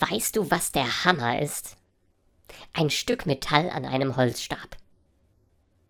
Weißt du, was der Hammer ist? Ein Stück Metall an einem Holzstab.